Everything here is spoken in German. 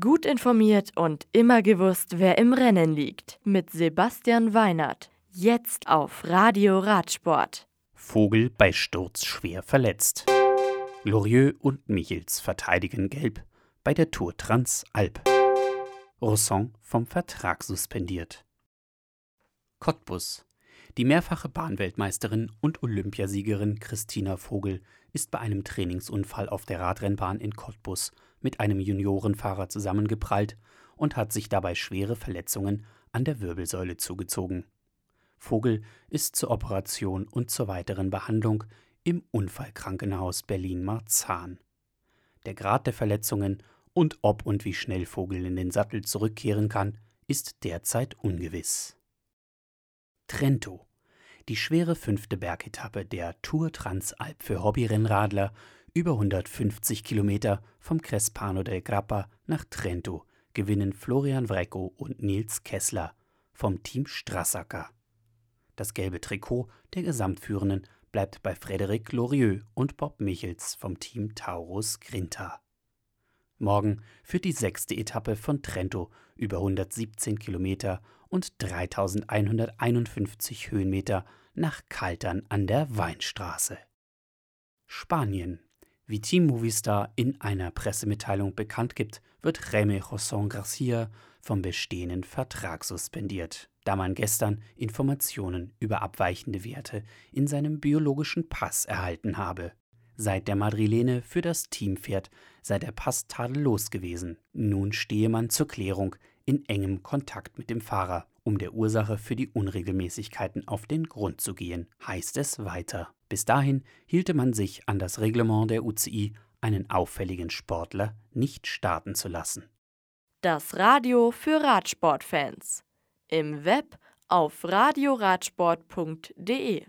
Gut informiert und immer gewusst, wer im Rennen liegt. Mit Sebastian Weinert. Jetzt auf Radio Radsport. Vogel bei Sturz schwer verletzt. Glorieux und Michels verteidigen gelb bei der Tour Transalp. Rosson vom Vertrag suspendiert. Cottbus. Die mehrfache Bahnweltmeisterin und Olympiasiegerin Christina Vogel ist bei einem Trainingsunfall auf der Radrennbahn in Cottbus mit einem Juniorenfahrer zusammengeprallt und hat sich dabei schwere Verletzungen an der Wirbelsäule zugezogen. Vogel ist zur Operation und zur weiteren Behandlung im Unfallkrankenhaus Berlin-Marzahn. Der Grad der Verletzungen und ob und wie schnell Vogel in den Sattel zurückkehren kann, ist derzeit ungewiss. Trento. Die schwere fünfte Bergetappe der Tour Transalp für Hobbyrennradler über 150 Kilometer vom Crespano del Grappa nach Trento gewinnen Florian Vrecko und Nils Kessler vom Team Strassacker. Das gelbe Trikot der Gesamtführenden bleibt bei Frédéric Lorieux und Bob Michels vom Team Taurus Grinta. Morgen führt die sechste Etappe von Trento über 117 Kilometer und 3151 Höhenmeter nach Kaltern an der Weinstraße. Spanien. Wie Team Movistar in einer Pressemitteilung bekannt gibt, wird Jaime José Garcia vom bestehenden Vertrag suspendiert, da man gestern Informationen über abweichende Werte in seinem biologischen Pass erhalten habe. Seit der Madrilene für das Team fährt, sei der Pass tadellos gewesen. Nun stehe man zur Klärung in engem Kontakt mit dem Fahrer, um der Ursache für die Unregelmäßigkeiten auf den Grund zu gehen, heißt es weiter. Bis dahin hielte man sich an das Reglement der UCI, einen auffälligen Sportler nicht starten zu lassen. Das Radio für Radsportfans. Im Web auf radioradsport.de